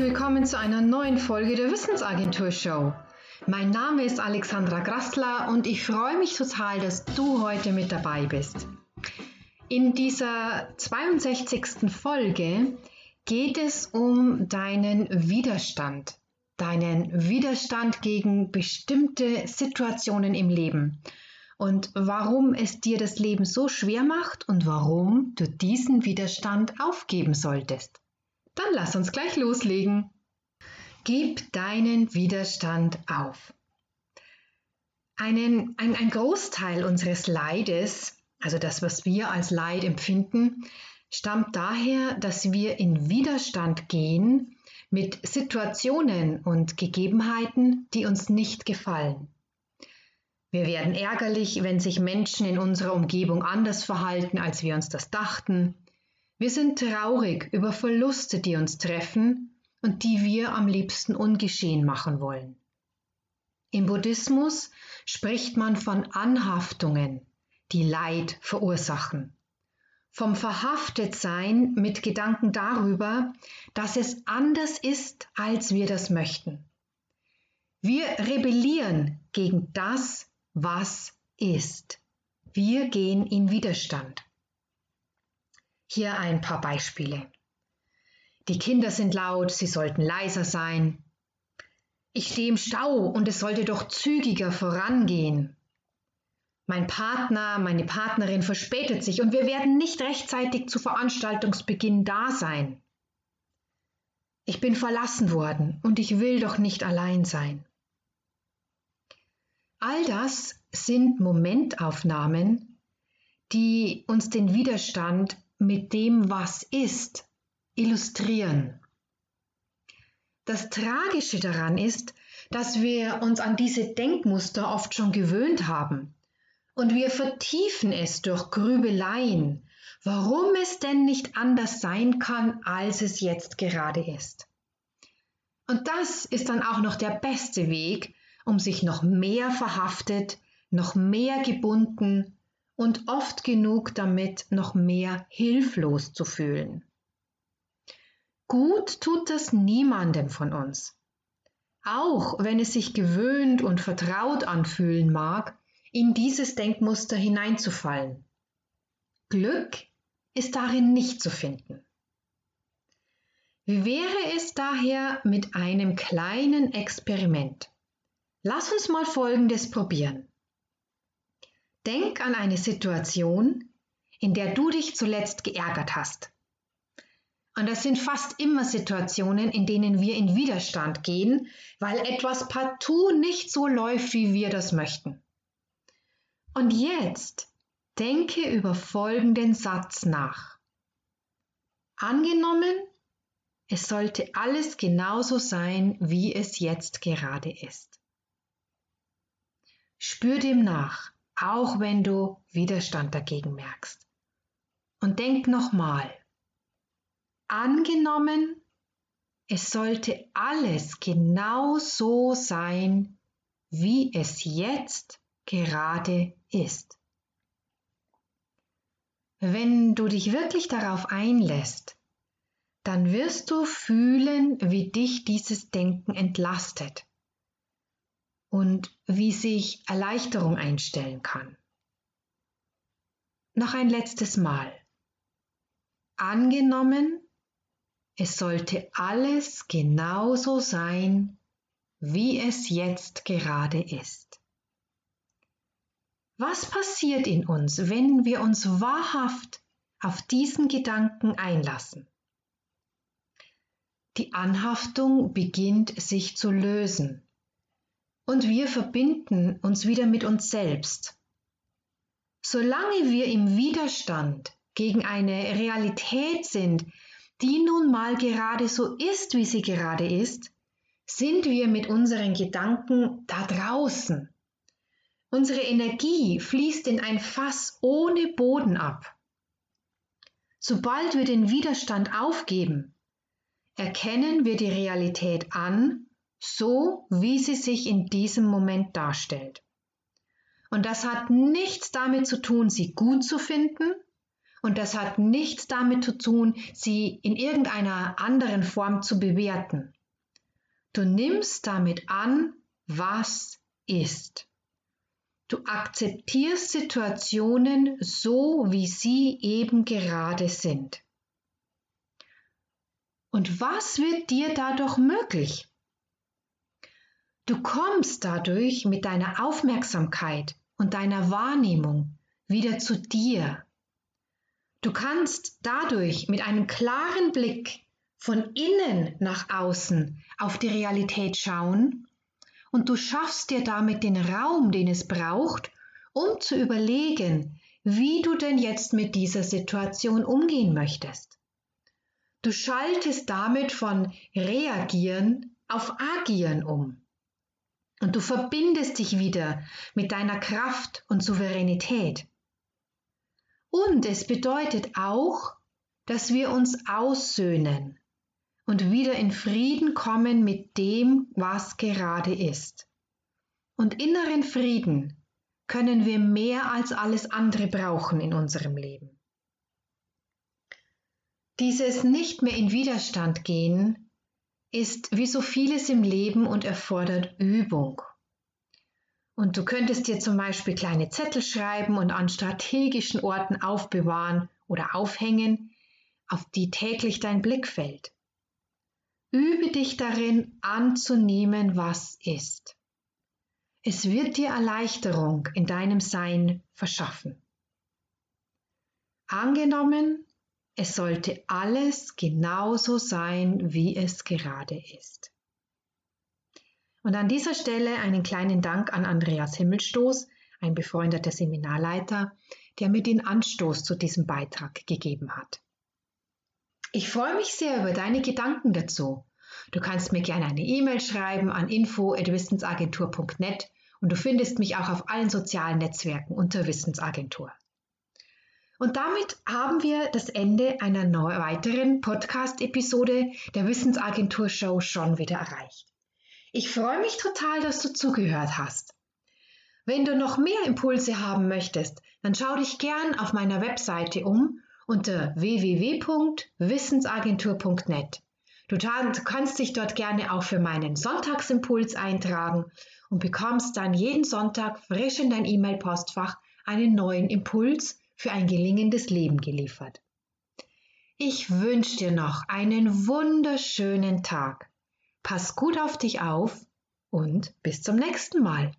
willkommen zu einer neuen Folge der Wissensagentur Show. Mein Name ist Alexandra Grassler und ich freue mich total, dass du heute mit dabei bist. In dieser 62. Folge geht es um deinen Widerstand, deinen Widerstand gegen bestimmte Situationen im Leben und warum es dir das Leben so schwer macht und warum du diesen Widerstand aufgeben solltest. Dann lass uns gleich loslegen. Gib deinen Widerstand auf. Einen, ein, ein Großteil unseres Leides, also das, was wir als Leid empfinden, stammt daher, dass wir in Widerstand gehen mit Situationen und Gegebenheiten, die uns nicht gefallen. Wir werden ärgerlich, wenn sich Menschen in unserer Umgebung anders verhalten, als wir uns das dachten. Wir sind traurig über Verluste, die uns treffen und die wir am liebsten ungeschehen machen wollen. Im Buddhismus spricht man von Anhaftungen, die Leid verursachen. Vom Verhaftetsein mit Gedanken darüber, dass es anders ist, als wir das möchten. Wir rebellieren gegen das, was ist. Wir gehen in Widerstand. Hier ein paar Beispiele. Die Kinder sind laut, sie sollten leiser sein. Ich stehe im Stau und es sollte doch zügiger vorangehen. Mein Partner, meine Partnerin verspätet sich und wir werden nicht rechtzeitig zu Veranstaltungsbeginn da sein. Ich bin verlassen worden und ich will doch nicht allein sein. All das sind Momentaufnahmen, die uns den Widerstand mit dem, was ist, illustrieren. Das Tragische daran ist, dass wir uns an diese Denkmuster oft schon gewöhnt haben und wir vertiefen es durch Grübeleien, warum es denn nicht anders sein kann, als es jetzt gerade ist. Und das ist dann auch noch der beste Weg, um sich noch mehr verhaftet, noch mehr gebunden und oft genug damit noch mehr hilflos zu fühlen. Gut tut das niemandem von uns. Auch wenn es sich gewöhnt und vertraut anfühlen mag, in dieses Denkmuster hineinzufallen. Glück ist darin nicht zu finden. Wie wäre es daher mit einem kleinen Experiment? Lass uns mal Folgendes probieren. Denk an eine Situation, in der du dich zuletzt geärgert hast. Und das sind fast immer Situationen, in denen wir in Widerstand gehen, weil etwas partout nicht so läuft, wie wir das möchten. Und jetzt denke über folgenden Satz nach. Angenommen, es sollte alles genauso sein, wie es jetzt gerade ist. Spür dem nach auch wenn du Widerstand dagegen merkst. Und denk nochmal, angenommen, es sollte alles genau so sein, wie es jetzt gerade ist. Wenn du dich wirklich darauf einlässt, dann wirst du fühlen, wie dich dieses Denken entlastet und wie sich Erleichterung einstellen kann. Noch ein letztes Mal. Angenommen, es sollte alles genauso sein, wie es jetzt gerade ist. Was passiert in uns, wenn wir uns wahrhaft auf diesen Gedanken einlassen? Die Anhaftung beginnt sich zu lösen und wir verbinden uns wieder mit uns selbst. Solange wir im Widerstand gegen eine Realität sind, die nun mal gerade so ist, wie sie gerade ist, sind wir mit unseren Gedanken da draußen. Unsere Energie fließt in ein Fass ohne Boden ab. Sobald wir den Widerstand aufgeben, erkennen wir die Realität an so wie sie sich in diesem Moment darstellt. Und das hat nichts damit zu tun, sie gut zu finden, und das hat nichts damit zu tun, sie in irgendeiner anderen Form zu bewerten. Du nimmst damit an, was ist. Du akzeptierst Situationen so, wie sie eben gerade sind. Und was wird dir dadurch möglich? Du kommst dadurch mit deiner Aufmerksamkeit und deiner Wahrnehmung wieder zu dir. Du kannst dadurch mit einem klaren Blick von innen nach außen auf die Realität schauen und du schaffst dir damit den Raum, den es braucht, um zu überlegen, wie du denn jetzt mit dieser Situation umgehen möchtest. Du schaltest damit von reagieren auf agieren um. Und du verbindest dich wieder mit deiner Kraft und Souveränität. Und es bedeutet auch, dass wir uns aussöhnen und wieder in Frieden kommen mit dem, was gerade ist. Und inneren Frieden können wir mehr als alles andere brauchen in unserem Leben. Dieses nicht mehr in Widerstand gehen ist wie so vieles im Leben und erfordert Übung. Und du könntest dir zum Beispiel kleine Zettel schreiben und an strategischen Orten aufbewahren oder aufhängen, auf die täglich dein Blick fällt. Übe dich darin anzunehmen, was ist. Es wird dir Erleichterung in deinem Sein verschaffen. Angenommen, es sollte alles genauso sein, wie es gerade ist. Und an dieser Stelle einen kleinen Dank an Andreas Himmelstoß, ein befreundeter Seminarleiter, der mir den Anstoß zu diesem Beitrag gegeben hat. Ich freue mich sehr über deine Gedanken dazu. Du kannst mir gerne eine E-Mail schreiben an info@wissensagentur.net und du findest mich auch auf allen sozialen Netzwerken unter Wissensagentur. Und damit haben wir das Ende einer weiteren Podcast-Episode der Wissensagentur Show schon wieder erreicht. Ich freue mich total, dass du zugehört hast. Wenn du noch mehr Impulse haben möchtest, dann schau dich gern auf meiner Webseite um unter www.wissensagentur.net. Du kannst dich dort gerne auch für meinen Sonntagsimpuls eintragen und bekommst dann jeden Sonntag frisch in dein E-Mail-Postfach einen neuen Impuls für ein gelingendes Leben geliefert. Ich wünsche dir noch einen wunderschönen Tag. Pass gut auf dich auf und bis zum nächsten Mal.